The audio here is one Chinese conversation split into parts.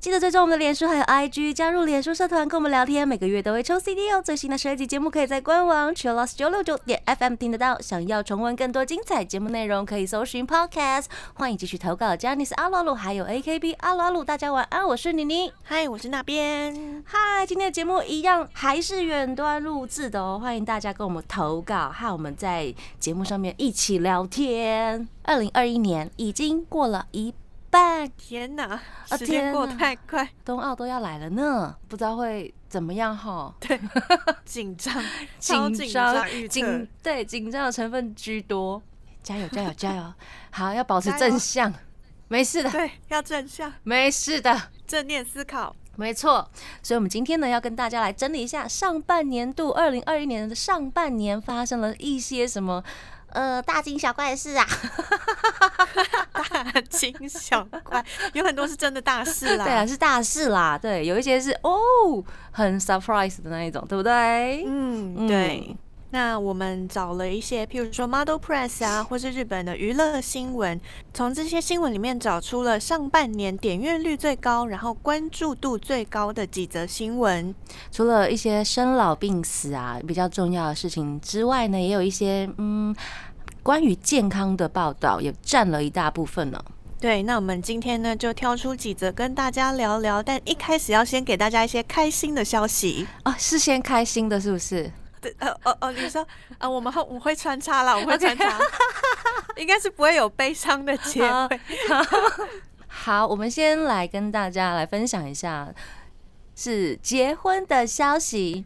哈，记得追踪我们的脸书还有 IG，加入脸书社团跟我们聊天，每个月都会抽 CD 哦。最新的十二集节目可以在官网 Chillus 九六九点 FM 听得到。想要重温更多精彩节目内容，可以搜寻 Podcast。欢迎继续投稿 j a n i c e 阿鲁阿鲁还有 AKB 阿鲁阿鲁，大家晚安，我是妮妮。嗨，我是那边。嗨，今天的节目一样还是远端录制的哦，欢迎大家跟我们投稿，和我们在节目上面一起聊天。二零二一年已经过了一半，天哪，啊时间过太快，冬奥都要来了呢，不知道会怎么样哈？对，紧张，超紧张，紧对紧张的成分居多，加油加油加油！好，要保持正向，没事的，对，要正向，没事的。正念思考。没错，所以我们今天呢要跟大家来整理一下上半年度二零二一年的上半年发生了一些什么呃大惊小怪的事啊。大惊小怪，有很多是真的大事啦。对啊，是大事啦。对，有一些是哦很 surprise 的那一种，对不对？嗯，嗯对。那我们找了一些，譬如说 Model Press 啊，或是日本的娱乐新闻，从这些新闻里面找出了上半年点阅率最高，然后关注度最高的几则新闻。除了一些生老病死啊比较重要的事情之外呢，也有一些嗯关于健康的报道也占了一大部分呢。对，那我们今天呢就挑出几则跟大家聊聊，但一开始要先给大家一些开心的消息。啊，是先开心的，是不是？对，呃哦哦，你说，呃，我们会我们会穿插啦，我们会穿插，应该是不会有悲伤的结。好，我们先来跟大家来分享一下，是结婚的消息。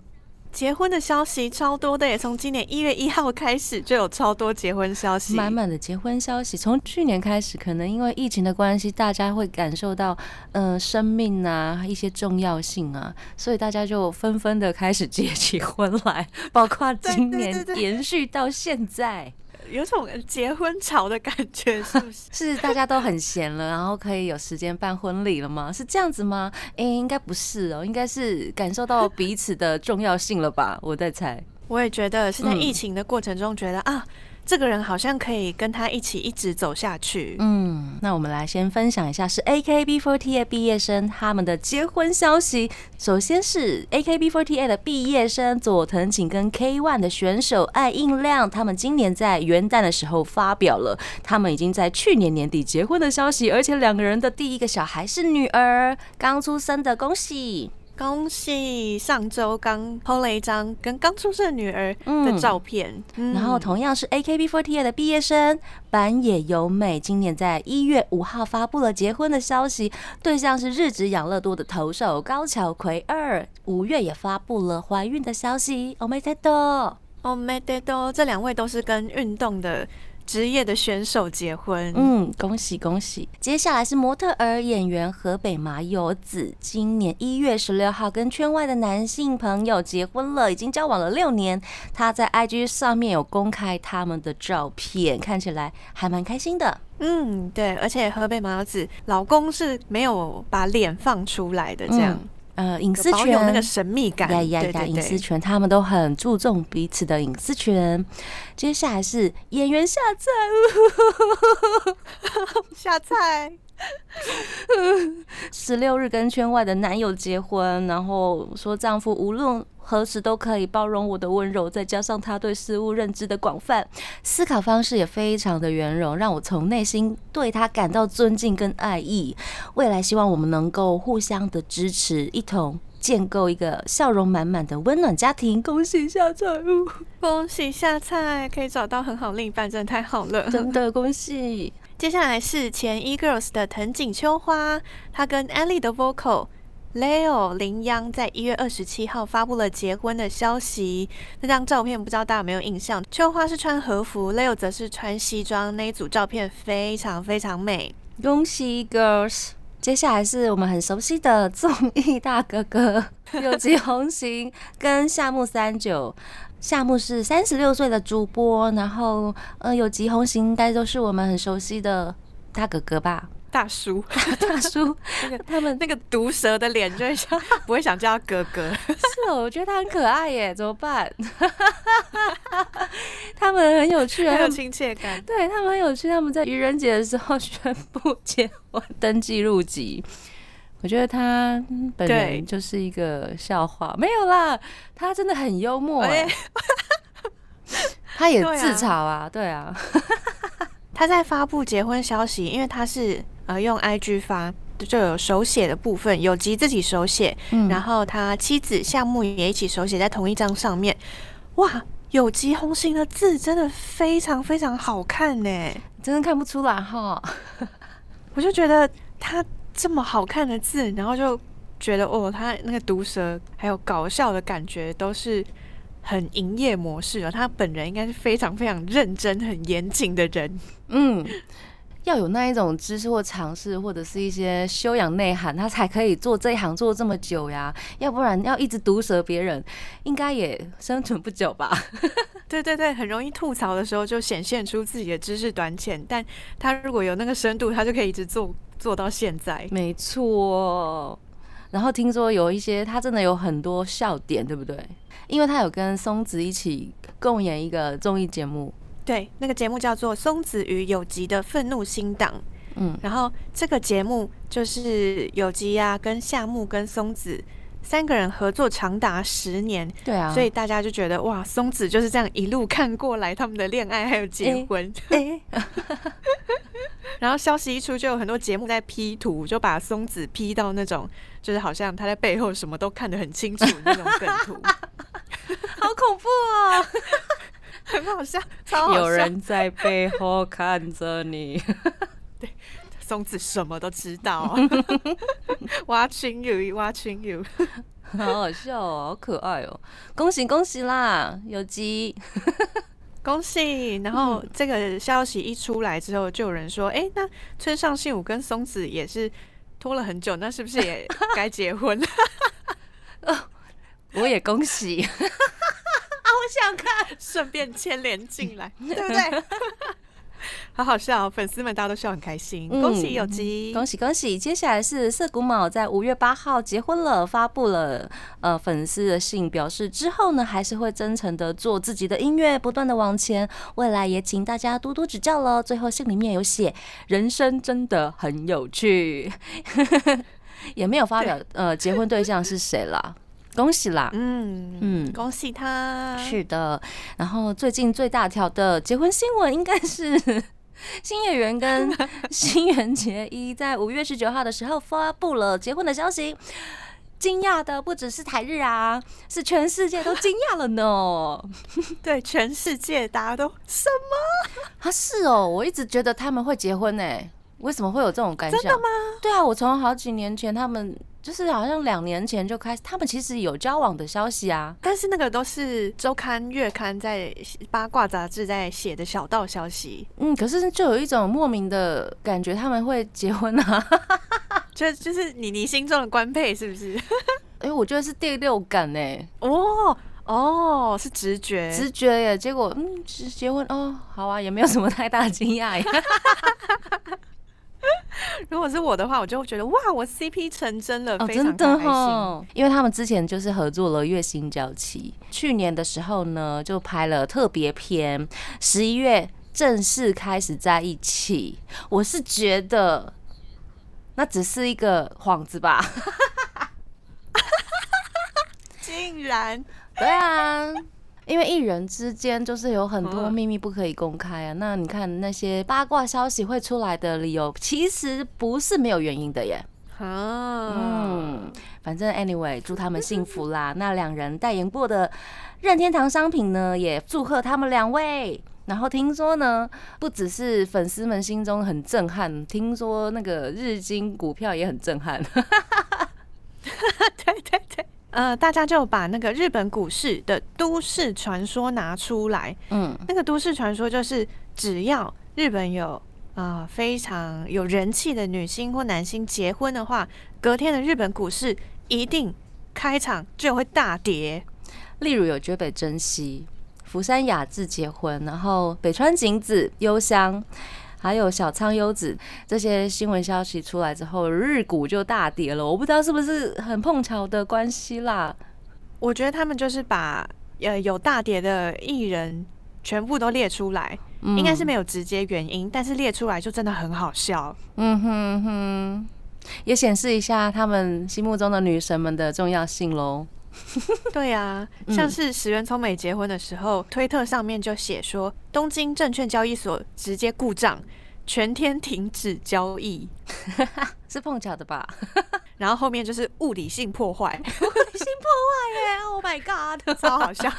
结婚的消息超多的耶，从今年一月一号开始就有超多结婚消息。满满的结婚消息，从去年开始，可能因为疫情的关系，大家会感受到，嗯、生命啊一些重要性啊，所以大家就纷纷的开始结起婚来，包括今年延续到现在，有种结婚潮的感觉，是不是？是大家都很闲了，然后可以有时间办婚礼了吗？是这样子吗？诶、应该不是哦，应该是感受到彼此的重要性了吧？我在猜。我也觉得是在嗯疫情的过程中，觉得、啊，这个人好像可以跟他一起一直走下去。嗯，那我们来先分享一下是 AKB48 毕业生他们的结婚消息。首先是 AKB48 的毕业生佐藤景跟 K1 的选手爱印亮，他们今年在元旦的时候发表了他们已经在去年年底结婚的消息，而且两个人的第一个小孩是女儿，刚出生的，恭喜！恭喜上周刚 PO 了一张跟刚出生的女儿的嗯照片，嗯然后同样是 AKB48 的毕业生板野由美，今年在一月五号发布了结婚的消息，对象是日职养乐多的投手高桥葵二。五月也发布了怀孕的消息，おめでとう。哦，没得多，这两位都是跟运动的 职业的选手结婚。嗯，恭喜恭喜！接下来是模特儿演员河北麻友子，今年一月十六号跟圈外的男性朋友结婚了，已经交往了六年。他在 IG 上面有公开他们的照片，看起来还蛮开心的。嗯，对，而且河北麻友子老公是没有把脸放出来的，这样、呃，隐私权那个神秘感。呀呀呀！隐私权，他们都很注重彼此的隐私权。接下来是演员下菜，下菜。十六日跟圈外的男友结婚，然后说丈夫无论何时都可以包容我的温柔，再加上他对事物认知的广泛，思考方式也非常的圆融，让我从内心对他感到尊敬跟爱意。未来希望我们能够互相的支持，一同。建构一个笑容满满的温暖家庭，恭喜下菜！恭喜下菜，可以找到很好另一半，真的太好了。真的恭喜！接下来是前 E Girls 的藤井秋花，她跟 Ellie 的 vocal Leo 林央在一月二十七号发布了结婚的消息。那张照片不知道大家有没有印象？秋花是穿和服，Leo 则是穿西装，那一组照片非常非常美。恭喜 girls！接下来是我们很熟悉的综艺大哥哥 有吉红行跟夏目三九。夏目是三十六岁的主播，然后呃有吉红行应该都是我们很熟悉的大哥哥吧？大叔，大叔，那个他们那个毒蛇的脸就会想 不会想叫他哥哥。是哦，我觉得他很可爱耶，怎么办？他们很有趣啊，很有亲切感。对他们很有趣，他们在愚人节的时候宣布结婚，登记入籍。我觉得他本对人就是一个笑话，没有啦，他真的很幽默哎、哎他也自嘲啊，对啊，他在发布结婚消息，因为他是呃用 IG 发，就有手写的部分，有吉自己手写，嗯然后他妻子夏木也一起手写在同一张上面。哇，有吉红心的字真的非常非常好看呢，真的看不出来哈。我就觉得他这么好看的字，然后就觉得哦，他那个毒舌还有搞笑的感觉都是。很营业模式啊，他本人应该是非常非常认真、很严谨的人。嗯，要有那一种知识或尝试，或者是一些修养内涵，他才可以做这一行做这么久呀。要不然要一直毒舌别人，应该也生存不久吧。对对对，很容易吐槽的时候就显现出自己的知识短浅，但他如果有那个深度，他就可以一直做做到现在。没错。然后听说有一些他真的有很多笑点，对不对？因为他有跟松子一起共演一个综艺节目，对，那个节目叫做《松子与有吉的愤怒新党》，嗯，然后这个节目就是有吉呀、跟夏目跟松子三个人合作长达十年，对啊，所以大家就觉得哇，松子就是这样一路看过来他们的恋爱还有结婚。哎、然后消息一出，就有很多节目在 P 图，就把松子 P 到那种就是好像他在背后什么都看得很清楚的那种梗图。好恐怖哦！很好笑，超好笑。有人在背后看着你，对松子什么都知道，watching you，watching you。好好笑哦，好可爱哦！恭喜恭喜啦，有机。恭喜！然后这个消息一出来之后，就有人说：“哎、那村上信五跟松子也是拖了很久，那是不是也该结婚了 我也恭喜，啊，我想看。顺便牵连进来，对不对？好好笑、哦，粉丝们大家都笑很开心，嗯恭喜有吉！恭喜恭喜！接下来是涩谷卯在五月八号结婚了，发布了呃粉丝的信，表示之后呢还是会真诚的做自己的音乐，不断的往前，未来也请大家多多指教了。最后信里面有写，人生真的很有趣，也没有发表呃结婚对象是谁啦，恭喜啦！嗯嗯恭喜他！是的，然后最近最大条的结婚新闻应该是 新演员跟新垣结衣在五月十九号的时候 发布了结婚的消息。惊讶的不只是台日啊，是全世界都惊讶了呢。对全世界大家都什么？啊，是哦，我一直觉得他们会结婚呢，为什么会有这种感想？真的吗？对啊，我从好几年前，他们就是好像两年前就开始，他们其实有交往的消息啊。但是那个都是周刊、月刊在八卦杂志在写的小道消息，嗯，可是就有一种莫名的感觉，他们会结婚啊。就就是你你心中的官配是不是？哎、我觉得是第六感呢，哦哦，是直觉，直觉耶。结果嗯，结结婚哦，好啊，也没有什么太大惊讶耶。如果是我的话，我就会觉得哇，我 CP 成真了，哦，非常真的开心。哈，因为他们之前就是合作了《月薪娇妻》，去年的时候呢，就拍了特别篇，十一月正式开始在一起。我是觉得那只是一个幌子吧。竟然对啊，因为艺人之间就是有很多嗯秘密不可以公开啊。那你看那些八卦消息会出来的理由，其实不是没有原因的耶。啊，嗯，反正 anyway，祝他们幸福啦。那两人代言过的任天堂商品呢，也祝贺他们两位。然后听说呢，不只是粉丝们心中很震撼，听说那个日经股票也很震撼。对 对对。呃，大家就把那个日本股市的都市传说拿出来。嗯，那个都市传说就是，只要日本有啊、呃非常有人气的女星或男星结婚的话，隔天的日本股市一定开场就会大跌。例如有绝北真希、福山雅治结婚，然后北川景子、幽香，还有小仓优子这些新闻消息出来之后，日股就大跌了。我不知道是不是很碰巧的关系啦。我觉得他们就是把呃有大跌的艺人全部都列出来，应该是没有直接原因，但是列出来就真的很好笑。嗯哼哼，也显示一下他们心目中的女神们的重要性喽。对啊，像是石原聪美结婚的时候，推特上面就写说东京证券交易所直接故障，全天停止交易，是碰巧的吧？然后后面就是物理性破坏，物理性破坏耶！Oh my god，超好笑，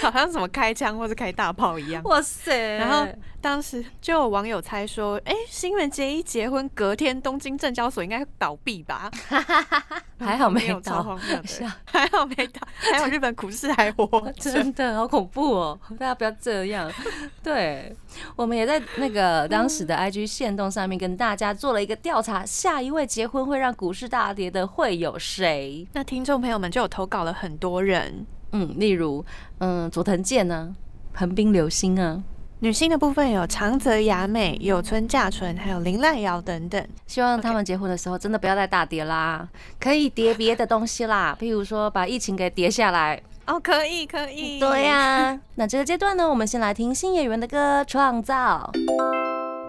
好像什么开枪或者开大炮一样。哇塞！然后当时就有网友猜说，哎，新垣结衣结婚隔天东京证交所应该倒闭吧？还好没有倒，还好没倒，还有日本股市还活，真的好恐怖哦！大家不要这样。对，我们也在那个当时的 IG 线动上面跟大家做了一个调查，下一位结婚会让股市大跌的会有谁？那听众朋友们就有投稿了很多人，嗯，例如，嗯，佐藤健呢，横滨流星啊。女性的部分有长泽雅美、有村架纯，还有林濑瑶等等。希望他们结婚的时候真的不要再大跌啦，可以叠别的东西啦，譬如说把疫情给叠下来。哦，可以，可以。对呀，那这个阶段呢，我们先来听新演员的歌《创造》。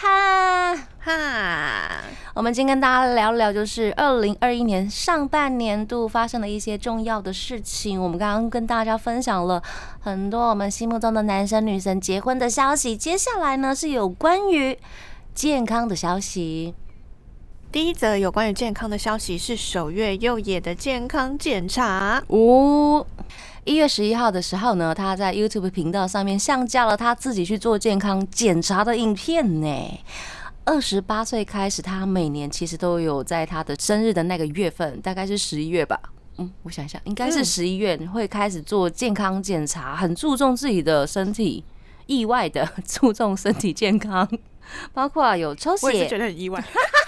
哈哈！我们今天跟大家聊聊，就是二零二一年上半年度发生的一些重要的事情。我们刚刚跟大家分享了很多我们心目中的男神女神结婚的消息，接下来呢是有关于健康的消息。第一则有关于健康的消息是首月右野的健康检查。哦。一月十一号的时候呢，他在 YouTube 频道上面上架了他自己去做健康检查的影片呢。二十八岁开始，他每年其实都有在他的生日的那个月份，大概是十一月吧。嗯，我想一下，应该是十一月会开始做健康检查，很注重自己的身体，意外的 注重身体健康，包括有抽血，我也是觉得很意外。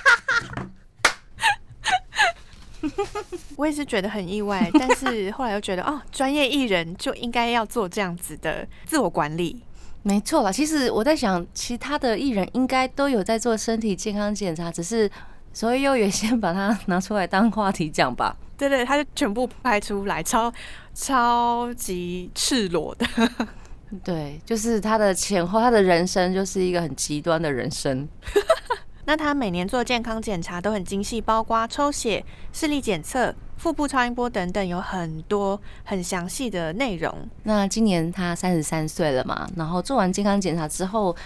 我也是觉得很意外，但是后来又觉得哦，专业艺人就应该要做这样子的自我管理。没错啦，其实我在想，其他的艺人应该都有在做身体健康检查，只是所以又也先把它拿出来当话题讲吧。对对，他就全部拍出来，超超级赤裸的。对，就是他的前后，他的人生就是一个很极端的人生。那他每年做健康检查都很精细，包括抽血、视力检测、腹部超音波等等，有很多很详细的内容。那今年他三十三岁了嘛，然后做完健康检查之后，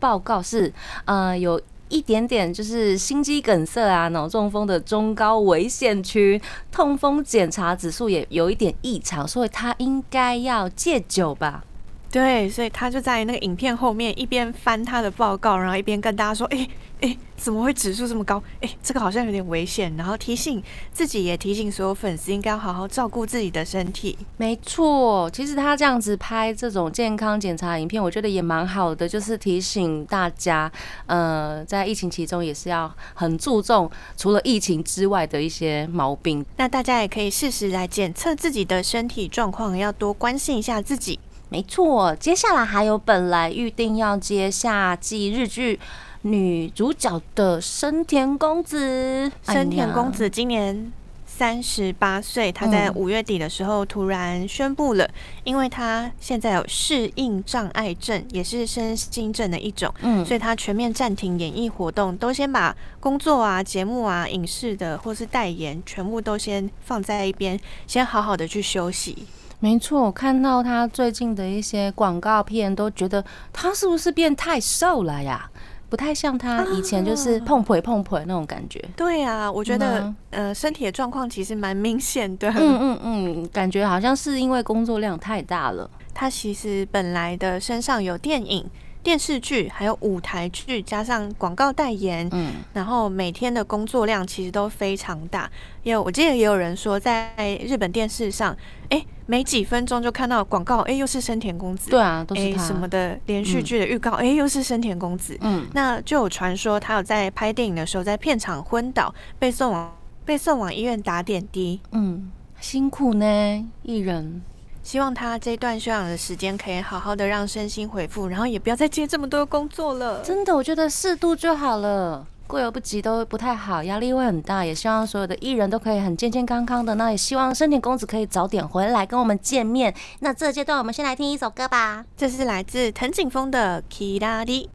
报告是呃有一点点就是心肌梗塞啊、脑中风的中高危险区，痛风检查指数也有一点异常，所以他应该要戒酒吧。对，所以他就在那个影片后面一边翻他的报告，然后一边跟大家说：“哎哎，怎么会指数这么高？哎，这个好像有点危险。”然后提醒自己，也提醒所有粉丝应该要好好照顾自己的身体。没错，其实他这样子拍这种健康检查影片，我觉得也蛮好的，就是提醒大家，呃，在疫情其中也是要很注重除了疫情之外的一些毛病。那大家也可以适时来检测自己的身体状况，要多关心一下自己。没错，接下来还有本来预定要接夏季日剧女主角的生田公子。生田公子今年三十八岁，他在五月底的时候突然宣布了，因为他现在有适应障碍症，也是身心症的一种，嗯，所以他全面暂停演艺活动，都先把工作啊、节目啊、影视的或是代言，全部都先放在一边，先好好的去休息。没错，我看到他最近的一些广告片，都觉得他是不是变太瘦了呀？不太像他以前就是碰腿碰腿那种感觉。对啊，我觉得呃身体的状况其实蛮明显的。嗯嗯嗯，感觉好像是因为工作量太大了。他其实本来的身上有电影。电视剧还有舞台剧，加上广告代言，嗯，然后每天的工作量其实都非常大。也有我记得也有人说，在日本电视上，哎，没几分钟就看到广告，哎，又是生田公子，对啊，都是什么的连续剧的预告，哎、又是生田公子。嗯，那就有传说他有在拍电影的时候在片场昏倒，被送往被送往医院打点滴。嗯，辛苦呢，艺人。希望他这段休养的时间可以好好的让身心恢复，然后也不要再接这么多工作了。真的，我觉得适度就好了。过犹不及都不太好，压力会很大。也希望所有的艺人都可以很健健康康的。那也希望生田公子可以早点回来跟我们见面。那这阶段我们先来听一首歌吧。这是来自藤井风的《Kira 里》。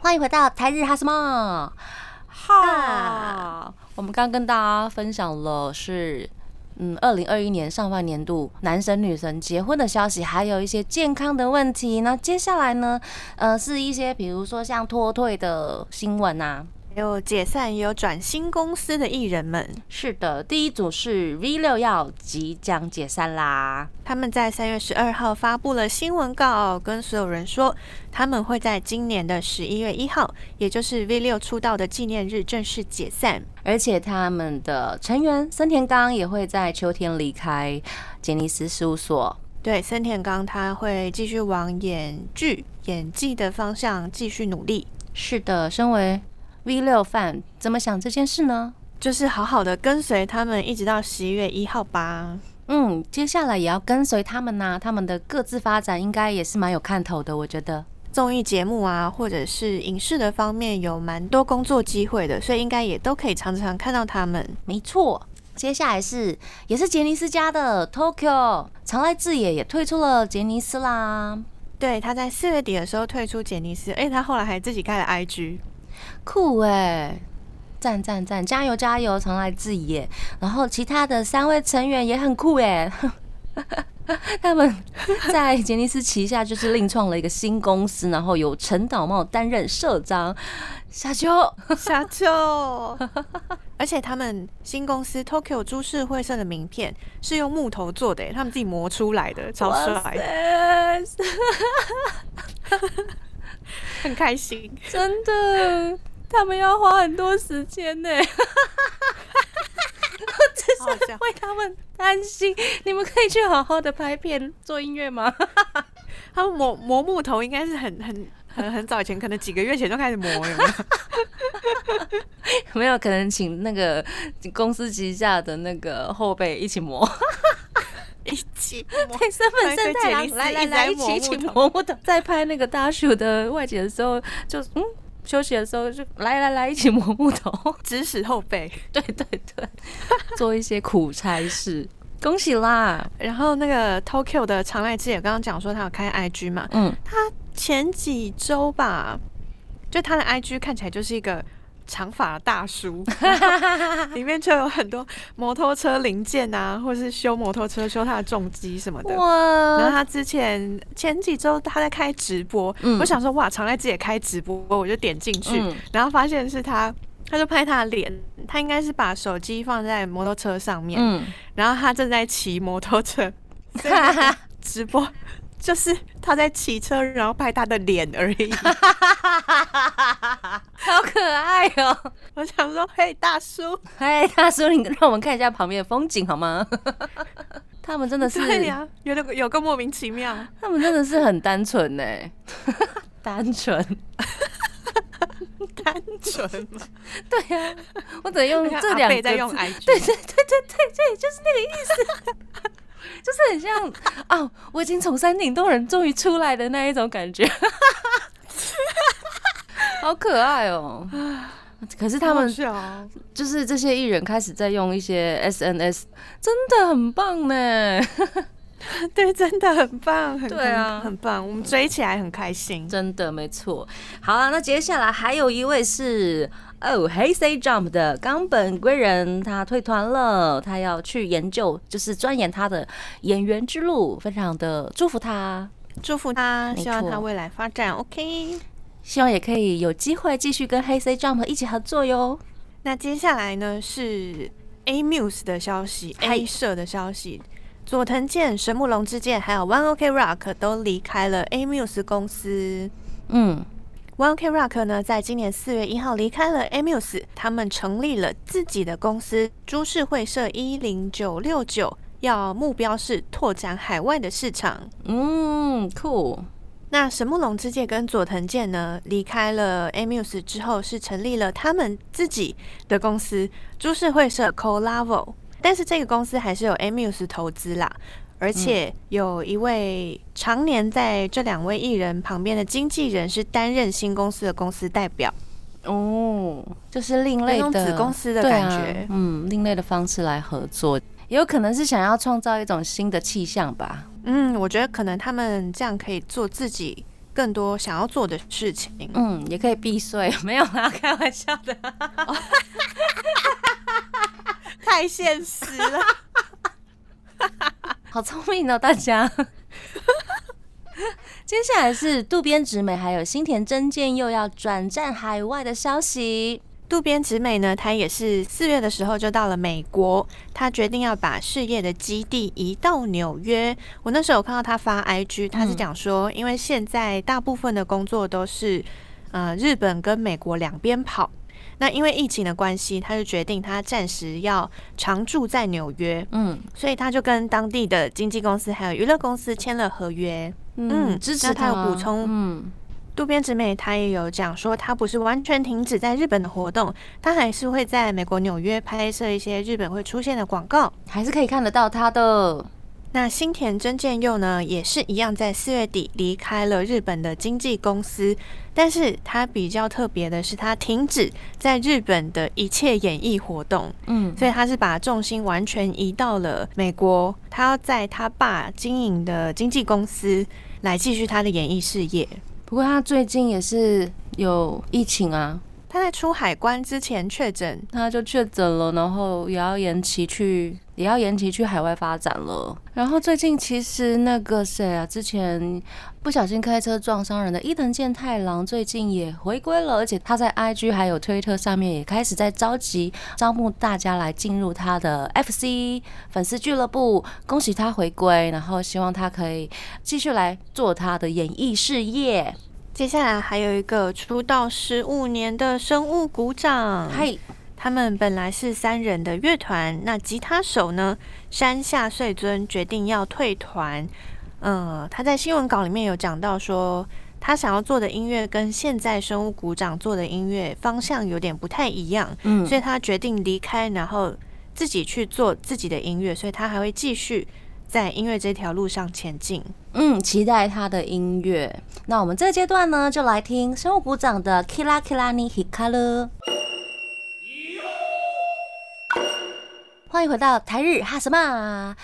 欢迎回到台日哈什么？哈，我们刚跟大家分享了是。嗯，二零二一年上半年度男神女神结婚的消息，还有一些健康的问题。那接下来呢，呃，是一些比如说像脱退的新闻啊，有解散也有转新公司的艺人们。是的，第一组是 V 六要即将解散啦。他们在三月十二号发布了新闻稿，跟所有人说，他们会在今年的十一月一号，也就是 V 六出道的纪念日正式解散。而且他们的成员森田刚也会在秋天离开杰尼斯事务所。对，森田刚他会继续往演剧、演技的方向继续努力。是的，身为 V 六 fan，怎么想这件事呢？就是好好的跟随他们，一直到十一月一号吧。嗯，接下来也要跟随他们呐、他们的各自发展应该也是蛮有看头的，我觉得。综艺节目啊，或者是影视的方面有蛮多工作机会的，所以应该也都可以常常看到他们。没错，接下来是也是杰尼斯家的 Tokyo 常濑智也也退出了杰尼斯啦，对，他在四月底的时候退出杰尼斯，哎，他后来还自己开了 IG。酷哎、赞赞赞，加油加油，常来自也。然后其他的三位成员也很酷哎、他们在杰尼斯旗下就是另创了一个新公司，然后由陈导茂担任社长。夏秋，夏秋，而且他们新公司 Tokyo 株式会社的名片是用木头做的耶，他们自己磨出来的，超帅，很开心。真的，他们要花很多时间呢。我只是为他们担心，你们可以去好好的拍片做音乐吗？他们磨磨木头应该是很很很很早以前，可能几个月前就开始磨，有没有？没有，可能请那个公司旗下的那个后辈一起磨。一起 磨。对，身份圣太郎来来来，一起一起磨木头。在拍那个大秀的外景的时候，就嗯休息的时候就来来来一起磨木头。指使后辈，对对对，做一些苦差事。恭喜啦！然后那个 Tokyo 的常濑智也刚刚讲说他有开 IG 嘛，嗯，他前几周吧，就他的 IG 看起来就是一个长发的大叔，里面就有很多摩托车零件啊，或是修摩托车、修他的重机什么的。哇。然后，他之前前几周他在开直播，嗯。我想说哇，常濑智也开直播，我就点进去，嗯。然后发现是他，他就拍他的脸，他应该是把手机放在摩托车上面，嗯，然后他正在骑摩托车，直播就是他在骑车，然后拍他的脸而已。好可爱哦！我想说，嘿，大叔，嘿，大叔，你让我们看一下旁边的风景好吗？他们真的是，对呀、有个有个莫名其妙，他们真的是很单纯呢，单纯。单纯嘛。对呀、我只能用这两个字对对对对对对，就是那个意思，就是很像啊，我已经从山顶洞人终于出来的那一种感觉，好可爱哦。可是他们就是这些艺人开始在用一些 SNS，真的很棒呢，对，真的很棒，很对啊很很棒，我们追起来很开心。真的没错。好了，那接下来还有一位是哦，Hey Say Jump 的冈本贵人，他退团了，他要去研究，就是钻研他的演员之路，非常的祝福他，祝福他，希望他未来发展 OK。希望也可以有机会继续跟 Hey Say Jump 一起合作哟。那接下来呢是 A Muse 的消息嗨，A 社的消息。佐藤健、神木隆之介还有 One Ok Rock 都离开了 Amuse 公司。嗯，One Ok Rock 呢，在今年四月一号离开了 Amuse，他们成立了自己的公司株式会社一零九六九，要目标是拓展海外的市场。嗯，酷。那神木隆之介跟佐藤健呢，离开了 Amuse 之后，是成立了他们自己的公司株式会社 Colavo，但是这个公司还是有 Amuse 投资啦，而且有一位常年在这两位艺人旁边的经纪人是担任新公司的公司代表，哦，就是另类的子公司的感觉啊，嗯，另类的方式来合作，也有可能是想要创造一种新的气象吧。嗯，我觉得可能他们这样可以做自己更多想要做的事情。嗯，也可以避税，没有啦，开玩笑的。太现实了。好聪明哦，大家。接下来是渡边直美还有新田真剑又要转战海外的消息。渡边直美呢，她也是四月的时候就到了美国，她决定要把事业的基地移到纽约。我那时候有看到她发 IG，她是讲说，因为现在大部分的工作都是呃日本跟美国两边跑，那因为疫情的关系，他就决定他暂时要常住在纽约，嗯所以他就跟当地的经纪公司还有娱乐公司签了合约。嗯支持那他有补充嗯渡边直美她也有讲说，她不是完全停止在日本的活动，她还是会在美国纽约拍摄一些日本会出现的广告。还是可以看得到他的。那新田真剑佑呢，也是一样，在四月底离开了日本的经纪公司，但是他比较特别的是，他停止在日本的一切演艺活动，嗯，所以他是把重心完全移到了美国，他要在他爸经营的经纪公司来继续他的演艺事业。不过他最近也是有疫情啊，他在出海关之前确诊，他就确诊了，然后也要延期去，也要延期去海外发展了。然后最近其实那个谁啊，之前不小心开车撞伤人的伊藤健太郎，最近也回归了，而且他在 IG 还有推特上面也开始在召集招募大家来进入他的 FC 粉丝俱乐部，恭喜他回归，然后希望他可以继续来做他的演艺事业。接下来还有一个出道十五年的生物鼓掌，嗨，他们本来是三人的乐团，那吉他手呢山下穗尊决定要退团。嗯，他在新闻稿里面有讲到说，他想要做的音乐跟现在生物鼓掌做的音乐方向有点不太一样，嗯。所以他决定离开，然后自己去做自己的音乐，所以他还会继续在音乐这条路上前进。嗯，期待他的音乐。那我们这个阶段呢，就来听生物鼓掌的 Kilakilani Hikaru。欢迎回到台日哈什么？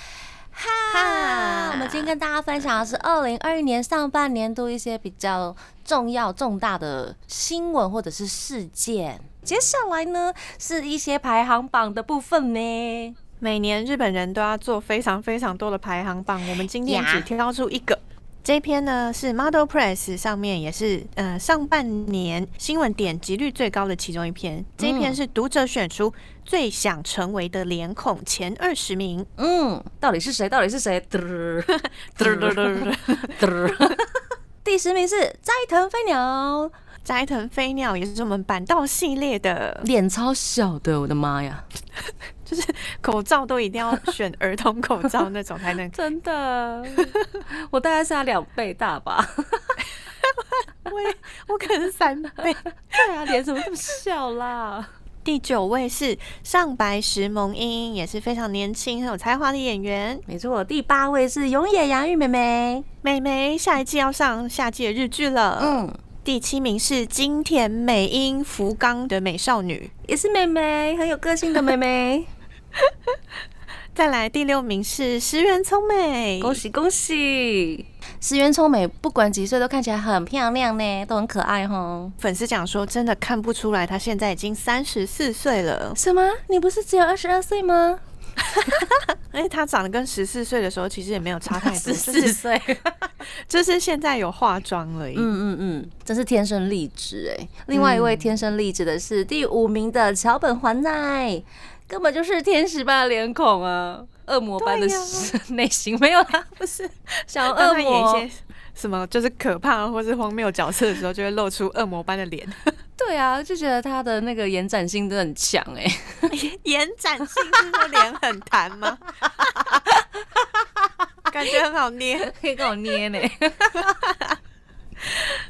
哈哈，我们今天跟大家分享的是二零二一年上半年度一些比较重要、重大的新闻或者是事件。接下来呢，是一些排行榜的部分呢。每年日本人都要做非常非常多的排行榜，我们今天呀只挑出一个。这篇呢是 Model Press 上面也是呃上半年新闻点击率最高的其中一篇。这一篇是读者选出最想成为的脸孔前二十名。嗯，到底是谁？到底是谁？第十名是斋藤飞鸟，斋藤飞鸟也是我们板道系列的脸超小的，我的妈呀！口罩都一定要选儿童口罩那种才能。真的，我大概是他两倍大吧。我我可能三倍。对啊，脸怎么这么小啦？第九位是上白石萌音，也是非常年轻、很有才华的演员。没错，第八位是永野洋玉妹妹。妹妹下一季要上夏季的日剧了。嗯，第七名是金田美音福冈的美少女。也是妹妹，很有个性的妹妹。再来第六名是石原聪美，恭喜恭喜！石原聪美不管几岁都看起来很漂亮呢，都很可爱哈。粉丝讲说真的看不出来，她现在已经三十四岁了，什么？你不是只有二十二岁吗？而 且她长得跟十四岁的时候其实也没有差太多，十就是四岁。就是现在有化妆而已。嗯嗯嗯，真是天生丽质哎。另外一位天生丽质的是第五名的桥本环奈，根本就是天使般的脸孔啊！恶魔般的 内心，没有啦，不是想要恶魔演魔一。些什么就是可怕或是荒谬角色的时候，就会露出恶魔般的脸，对啊，就觉得他的那个延展性真的很强哎、延展性是说脸很弹吗？感觉很好捏。可以跟我捏呢。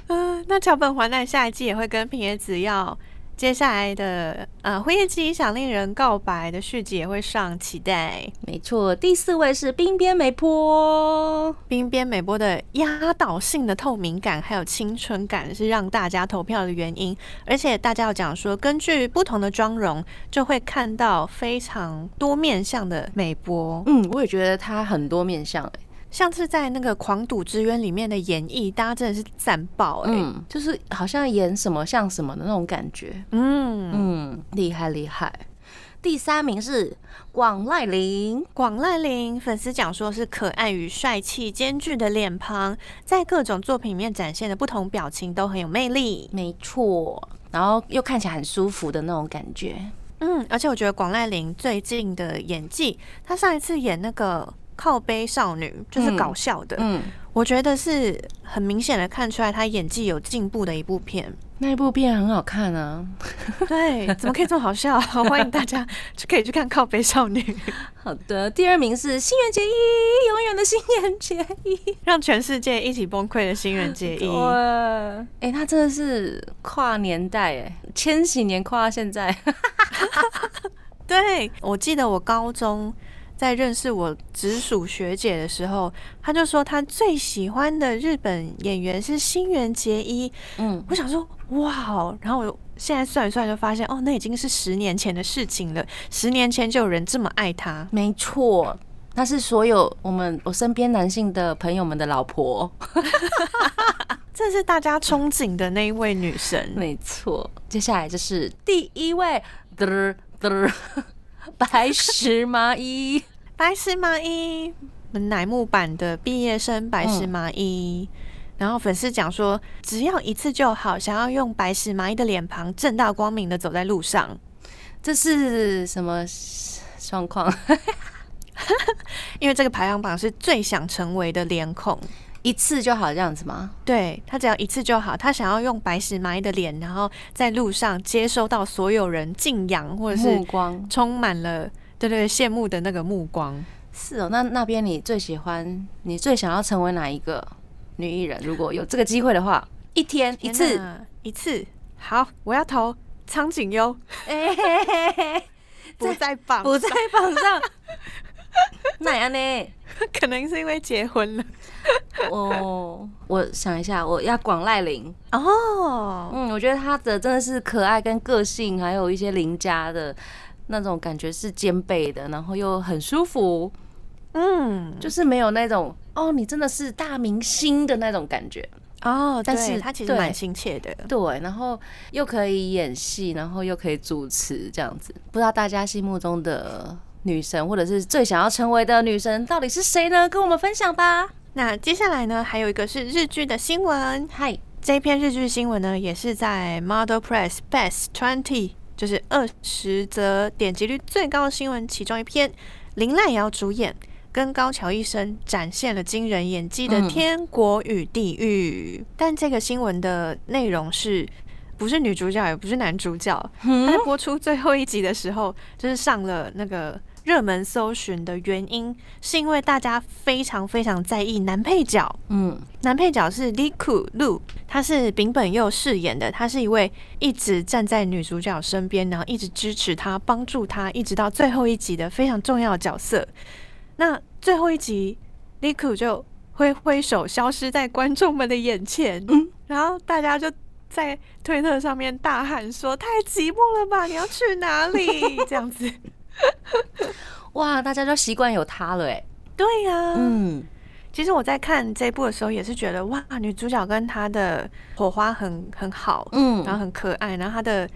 嗯、那桥本环奈下一季也会跟平野紫耀接下来的呃《辉夜姬想令人告白》的续集也会上，期待。没错，第四位是冰边美波。冰边美波的压倒性的透明感还有青春感是让大家投票的原因，而且大家要讲说，根据不同的妆容，就会看到非常多面相的美波。嗯，我也觉得她很多面相哎、像是在那个《狂赌之渊》里面的演绎，大家真的是赞爆哎、嗯，就是好像演什么像什么的那种感觉。嗯，嗯，厉害厉害。第三名是广濑铃，广濑铃粉丝讲说是可爱与帅气兼具的脸庞，在各种作品里面展现的不同表情都很有魅力。没错，然后又看起来很舒服的那种感觉。嗯，而且我觉得广濑铃最近的演技，她上一次演那个靠背少女就是嗯搞笑的，嗯，我觉得是很明显的看出来她演技有进步的一部片。那一部片很好看啊。对，怎么可以这么好笑？欢迎大家就 可以去看靠背少女，好的，第二名是新垣结衣，永远的新垣结衣。让全世界一起崩溃的新垣结衣。哇，哎、他真的是跨年代哎，千禧年跨到现在。对，我记得我高中在认识我直属学姐的时候，她就说她最喜欢的日本演员是新垣结衣。嗯，我想说，哇哦！然后我现在算一算就发现，哦，那已经是十年前的事情了。十年前就有人这么爱她，没错，她是所有我们我身边男性的朋友们的老婆。这是大家憧憬的那一位女神。没错，接下来就是第一位，嘚儿嘚，白石麻衣。白石麻衣，乃木坂的毕业生白石麻衣。然后粉丝讲说，只要一次就好，想要用白石麻衣的脸庞正大光明的走在路上。这是什么 状况？因为这个排行榜是最想成为的脸孔，一次就好这样子吗？对他只要一次就好，他想要用白石麻衣的脸，然后在路上接收到所有人敬仰或者是目光充满了对对羡慕的那个目光。是哦。那那边你最喜欢，你最想要成为哪一个女艺人？如果有这个机会的话，一天一次。一次，好，我要投苍井优，不在榜，不在榜上。那样呢？可能是因为结婚了哦，我想一下，我要广濑铃。哦。嗯，我觉得她的真的是可爱跟个性，还有一些邻家的那种感觉是兼备的，然后又很舒服，嗯，就是没有那种哦，你真的是大明星的那种感觉。哦，但是他其实蛮亲切的。对，然后又可以演戏，然后又可以主持，这样子。不知道大家心目中的女神，或者是最想要成为的女神，到底是谁呢？跟我们分享吧。那接下来呢，还有一个是日剧的新闻。嗨，这一篇日剧新闻呢，也是在 Model Press Best Twenty，就是二十则点击率最高的新闻其中一篇，林濑瑶主演，跟高桥一生展现了惊人演技的嗯《天国与地狱》但这个新闻的内容是。不是女主角，也不是男主角。他在播出最后一集的时候，就是上了那个热门搜寻的原因，是因为大家非常非常在意男配角。嗯，男配角是 Liku Lu，他是丙本佑饰演的，他是一位一直站在女主角身边，然后一直支持她、帮助她，一直到最后一集的非常重要的角色。那最后一集，Liku 就挥挥手消失在观众们的眼前，嗯然后大家就在推特上面大喊说：“太寂寞了吧，你要去哪里？”这样子。哇，大家都习惯有他了，哎，对呀、嗯，其实我在看这一部的时候，也是觉得哇，女主角跟她的火花很很好，嗯。然后很可爱，然后她的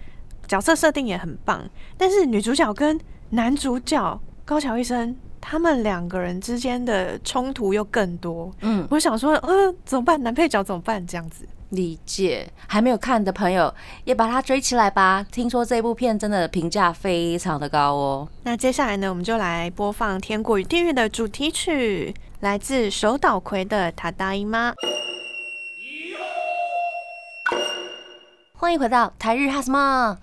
角色设定也很棒。但是女主角跟男主角高桥医生他们两个人之间的冲突又更多。嗯，我想说，嗯、怎么办？男配角怎么办？这样子。理解。还没有看的朋友也把它追起来吧。听说这部片真的评价非常的高哦。那接下来呢，我们就来播放《天国与地狱》的主题曲，来自手岛葵的《塔大姨妈》。欢迎回到台日哈什么？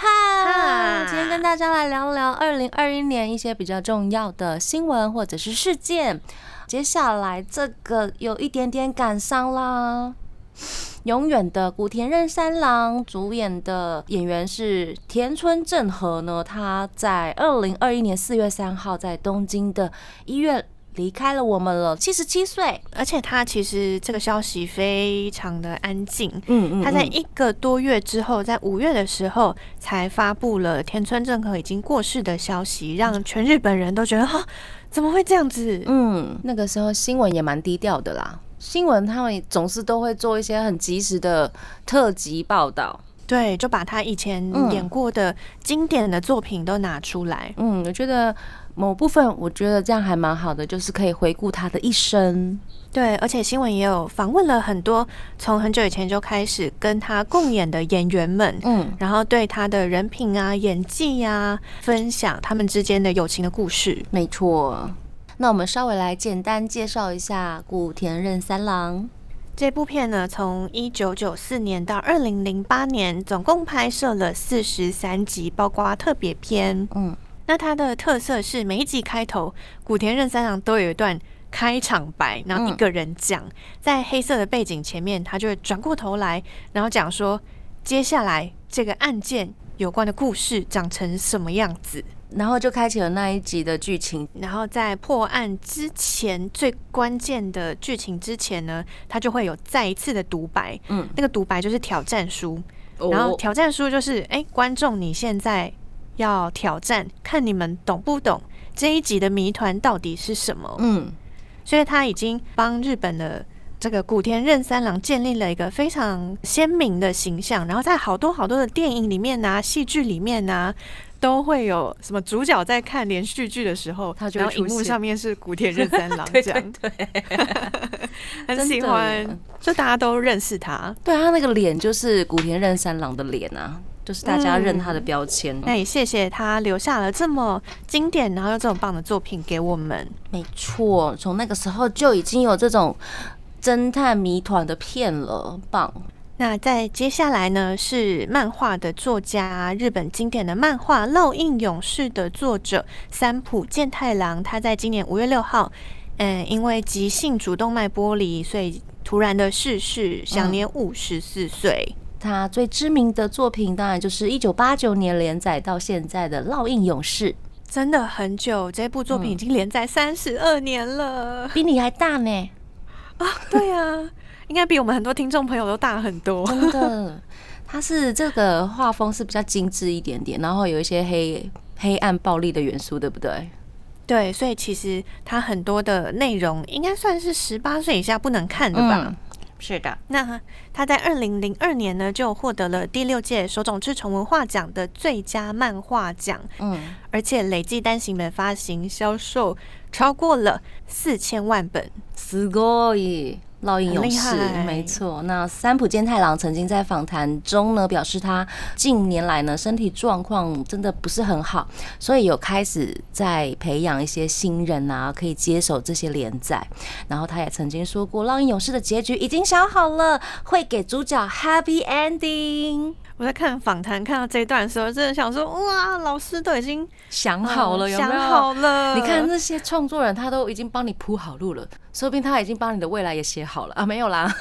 哈哈，今天跟大家来聊聊二零二一年一些比较重要的新闻或者是事件。接下来这个有一点点感伤啦。永远的古田任三郎主演的演员是田村正和呢，他在二零二一年四月三号在东京的医院离开了我们了，七十七岁。而且他其实这个消息非常的安静，嗯嗯他在一个多月之后，在五月的时候才发布了田村正和已经过世的消息，让全日本人都觉得哈，怎么会这样子？嗯，那个时候新闻也蛮低调的啦。新闻他们总是都会做一些很及时的特辑报道。对，就把他以前嗯演过的经典的作品都拿出来。嗯，我觉得某部分我觉得这样还蛮好的，就是可以回顾他的一生。对，而且新闻也有访问了很多从很久以前就开始跟他共演的演员们，嗯，然后对他的人品啊、演技呀、分享他们之间的友情的故事。没错。那我们稍微来简单介绍一下古田任三郎。这部片呢，从一九九四年到二零零八年，总共拍摄了四十三集，包括特别篇。嗯，那它的特色是每一集开头，古田任三郎都有一段开场白，然后一个人讲，在黑色的背景前面，他就会转过头来，然后讲说接下来这个案件有关的故事长成什么样子。然后就开启了那一集的剧情。然后在破案之前，最关键的剧情之前呢，他就会有再一次的独白。嗯，那个独白就是挑战书，然后哦挑战书就是，哎、观众你现在要挑战，看你们懂不懂这一集的谜团到底是什么。嗯，所以他已经帮日本的这个古田任三郎建立了一个非常鲜明的形象，然后在好多好多的电影里面啊、戏剧里面啊。都会有什么主角在看连续剧的时候，他就会然后荧幕上面是古田任三郎 这样，对 很喜欢，就大家都认识他。对他那个脸就是古田任三郎的脸啊，就是大家认他的标签。那也谢谢他留下了这么经典，然后又这么棒的作品给我们。没错，从那个时候就已经有这种侦探谜团的片了，棒。那在接下来呢，是漫画的作家，日本经典的漫画《烙印勇士》的作者三浦健太郎，他在今年五月六号，嗯，因为急性主动脉剥离，所以突然的逝世，享年五十四岁。他最知名的作品当然就是一九八九年连载到现在的《烙印勇士》，真的很久，这部作品已经连载三十二年了。比你还大呢，啊对啊，应该比我们很多听众朋友都大很多。真的。它是这个画风是比较精致一点点，然后有一些黑黑暗暴力的元素，对不对？对，所以其实它很多的内容应该算是十八岁以下不能看的吧。嗯，是的。那他在二零零二年呢，就获得了第六届手冢治虫文化奖的最佳漫画奖，嗯，而且累计单行本发行销售超过了四千万本。すごい。 烙印勇士没错。那三浦健太郎曾经在访谈中呢，表示他近年来呢身体状况真的不是很好，所以有开始在培养一些新人啊，可以接手这些连载。然后他也曾经说过，烙印勇士的结局已经想好了，会给主角 happy ending。我在看访谈看到这一段的时候，真的想说，哇，老师都已经想好了，有没有？想好了。你看那些创作人，他都已经帮你铺好路了，说不定他已经帮你的未来也写好了啊，没有啦。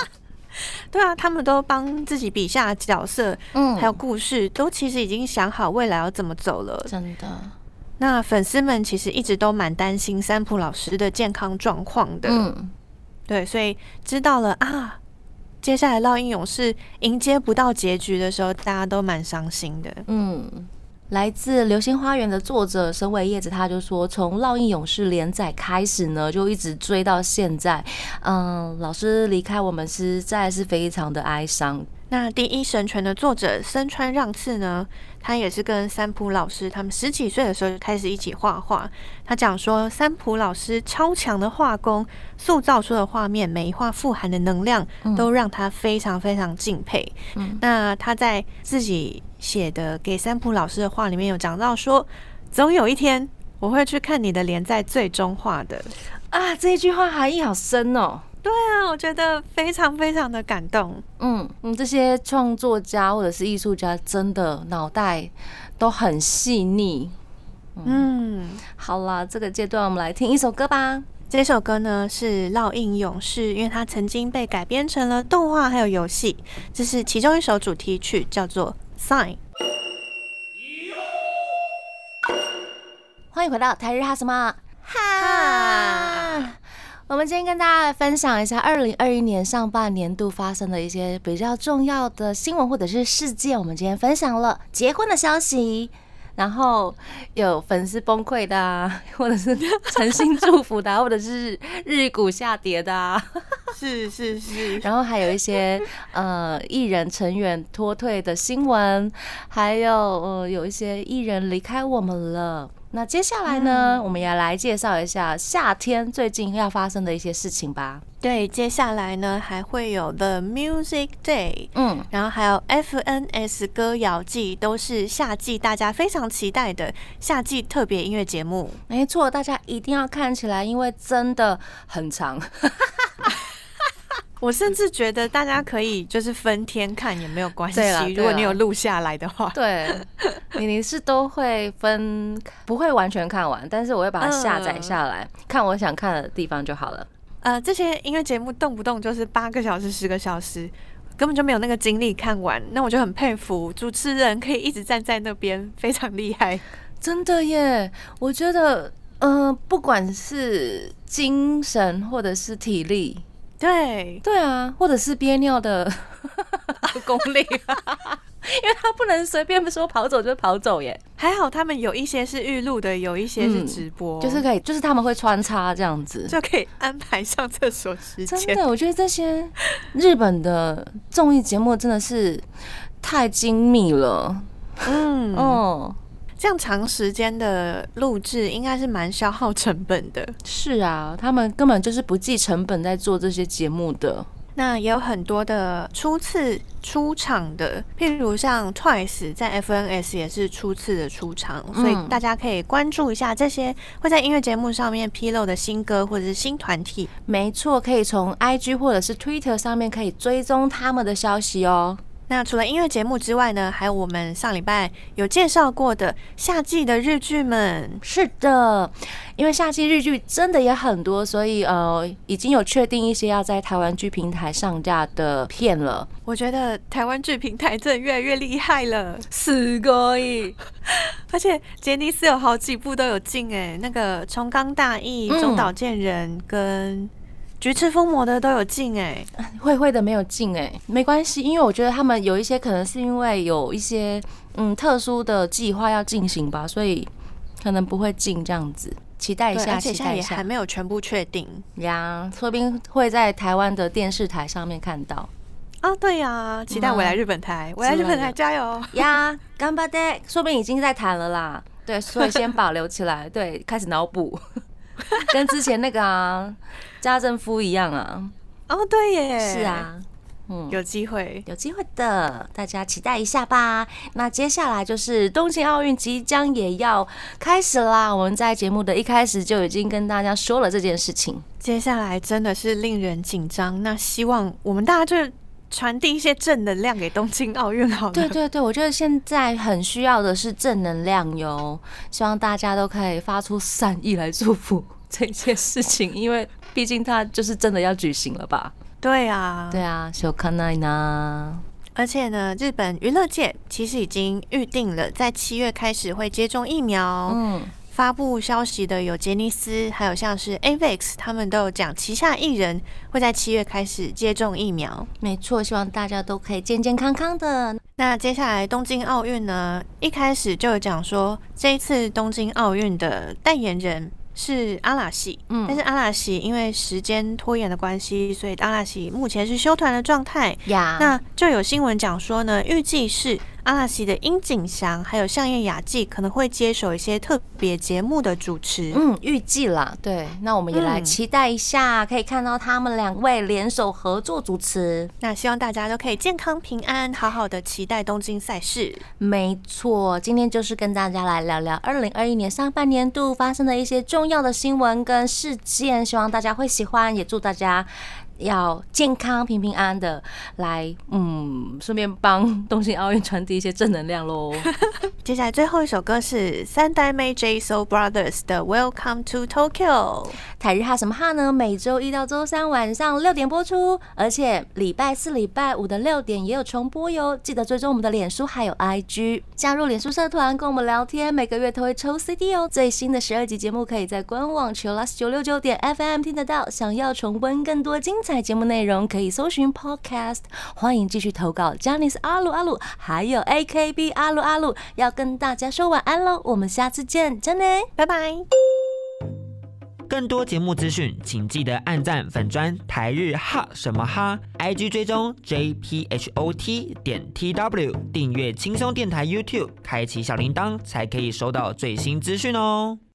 对啊，他们都帮自己笔下的角色，嗯还有故事，都其实已经想好未来要怎么走了。真的，那粉丝们其实一直都蛮担心三浦老师的健康状况的。嗯，对，所以知道了啊，接下来烙印勇士迎接不到结局的时候，大家都蛮伤心的。嗯，来自《流星花园》的作者身为叶子他就说，从《烙印勇士》连载开始呢，就一直追到现在。嗯，老师离开我们实在是非常的哀伤。那《第一神拳》的作者森川让次呢，他也是跟三浦老师他们十几岁的时候就开始一起画画。他讲说，三浦老师超强的画工，塑造出的画面，每一画富含的能量，都让他非常非常敬佩。嗯，那他在自己写的给三浦老师的话里面有讲到说，总有一天我会去看你的连载最终画的啊，这一句话含义好深哦。对啊，我觉得非常非常的感动。嗯，嗯，这些创作家或者是艺术家，真的脑袋都很细腻。嗯，好了，这个阶段我们来听一首歌吧。这首歌呢是《烙印勇士》，因为它曾经被改编成了动画还有游戏。这是其中一首主题曲，叫做《Sign》。欢迎回到台日哈什么哈。我们今天跟大家来分享一下二零二一年上半年度发生的一些比较重要的新闻或者是事件。我们今天分享了结婚的消息，然后有粉丝崩溃的，或者是诚心祝福的，或者是日股下跌的，是是是。然后还有一些呃艺人成员脱退的新闻，还有呃有一些艺人离开我们了。那接下来呢，我们也来介绍一下夏天最近要发生的一些事情吧。对，接下来呢还会有 The Music Day，嗯，然后还有 FNS 歌谣季，都是夏季大家非常期待的夏季特别音乐节目。没错，大家一定要看起来，因为真的很长。我甚至觉得大家可以就是分天看也没有关系，如果你有录下来的话。对，你你是都会分，不会完全看完，但是我会把它下载下来，看我想看的地方就好了。呃，这些音乐节目动不动就是八个小时、十个小时，根本就没有那个精力看完。那我就很佩服主持人可以一直站在那边，非常厉害，真的耶！我觉得，嗯，不管是精神或者是体力。对对啊，或者是憋尿的 功力，因为他不能随便说跑走就跑走耶。还好他们有一些是预录的，有一些是直播，就是可以，就是他们会穿插这样子，就可以安排上厕所时间。真的，我觉得这些日本的综艺节目真的是太精密了。嗯哦。这样长时间的录制应该是蛮消耗成本的。是啊，他们根本就是不计成本在做这些节目的。那也有很多的初次出场的，譬如像 Twice 在 FNS 也是初次的出场，所以大家可以关注一下这些会在音乐节目上面披露的新歌或者是新团体。没错，可以从 IG 或者是 Twitter 上面可以追踪他们的消息哦。那除了音乐节目之外呢，还有我们上礼拜有介绍过的夏季的日剧们。是的，因为夏季日剧真的也很多，所以呃，已经有确定一些要在台湾剧平台上架的片了。我觉得台湾剧平台真的越来越厉害了，死可以。而且杰尼斯有好几部都有进哎，那个《重冈大义》《中岛健人》跟。菊池风魔的都有进哎，会会的没有进哎，没关系，因为我觉得他们有一些可能是因为有一些嗯特殊的计划要进行吧，所以可能不会进这样子，期待一下，期待一下，还没有全部确定。呀，说不定会在台湾的电视台上面看到。啊，对呀，期待我来日本台，我来日本台加油。呀，干巴爹，说不定已经在谈了啦，对，所以先保留起来，对，开始脑补。跟之前那个啊，家政夫一样啊。哦，对耶。是啊，嗯，有机会，有机会的，大家期待一下吧。那接下来就是东京奥运即将也要开始啦。我们在节目的一开始就已经跟大家说了这件事情。接下来真的是令人紧张。那希望我们大家就。传递一些正能量给东京奥运，好了。对对对，我觉得现在很需要的是正能量哟。希望大家都可以发出善意来祝福这件事情，因为毕竟它就是真的要举行了吧？对啊，对啊，小康奈呢？而且呢，日本娱乐界其实已经预定了，在七月开始会接种疫苗。嗯。发布消息的有杰尼斯，还有像是 Avex，他们都有讲旗下艺人会在七月开始接种疫苗。没错，希望大家都可以健健康康的。那接下来东京奥运呢？一开始就有讲说，这一次东京奥运的代言人是阿拉西，嗯但是阿拉西因为时间拖延的关系，所以阿拉西目前是休团的状态。呀，那就有新闻讲说呢，预计是阿拉西的殷景祥还有相叶雅纪可能会接手一些特别节目的主持。嗯，预计啦，对，那我们也来嗯期待一下，可以看到他们两位联手合作主持。那希望大家都可以健康平安，好好的期待东京赛事。没错，今天就是跟大家来聊聊二零二一年上半年度发生的一些重要的新闻跟事件，希望大家会喜欢，也祝大家。要健康平平安安的来，嗯，顺便帮东京奥运传递一些正能量喽。接下来最后一首歌是三代妹 J Soul Brothers 的 Welcome to Tokyo。台日哈什么哈呢？每周一到周三晚上六点播出，而且礼拜四、礼拜五的六点也有重播哟。记得追踪我们的脸书还有 IG，加入脸书社团跟我们聊天，每个月都会抽 CD 哦。最新的十二集节目可以在官网 Chillus 九六九点 FM 听得到。想要重温更多精彩节目内容，可以搜寻 Podcast。欢迎继续投稿 j a n i c e 阿鲁阿鲁，还有 AKB 阿鲁阿鲁，要跟大家说晚安喽。我们下次见，真的。拜拜。更多节目资讯，请记得按赞粉砖台日哈什么哈，IG 追踪 JPHOT 点 TW，订阅轻松电台 YouTube，开启小铃铛才可以收到最新资讯哦。「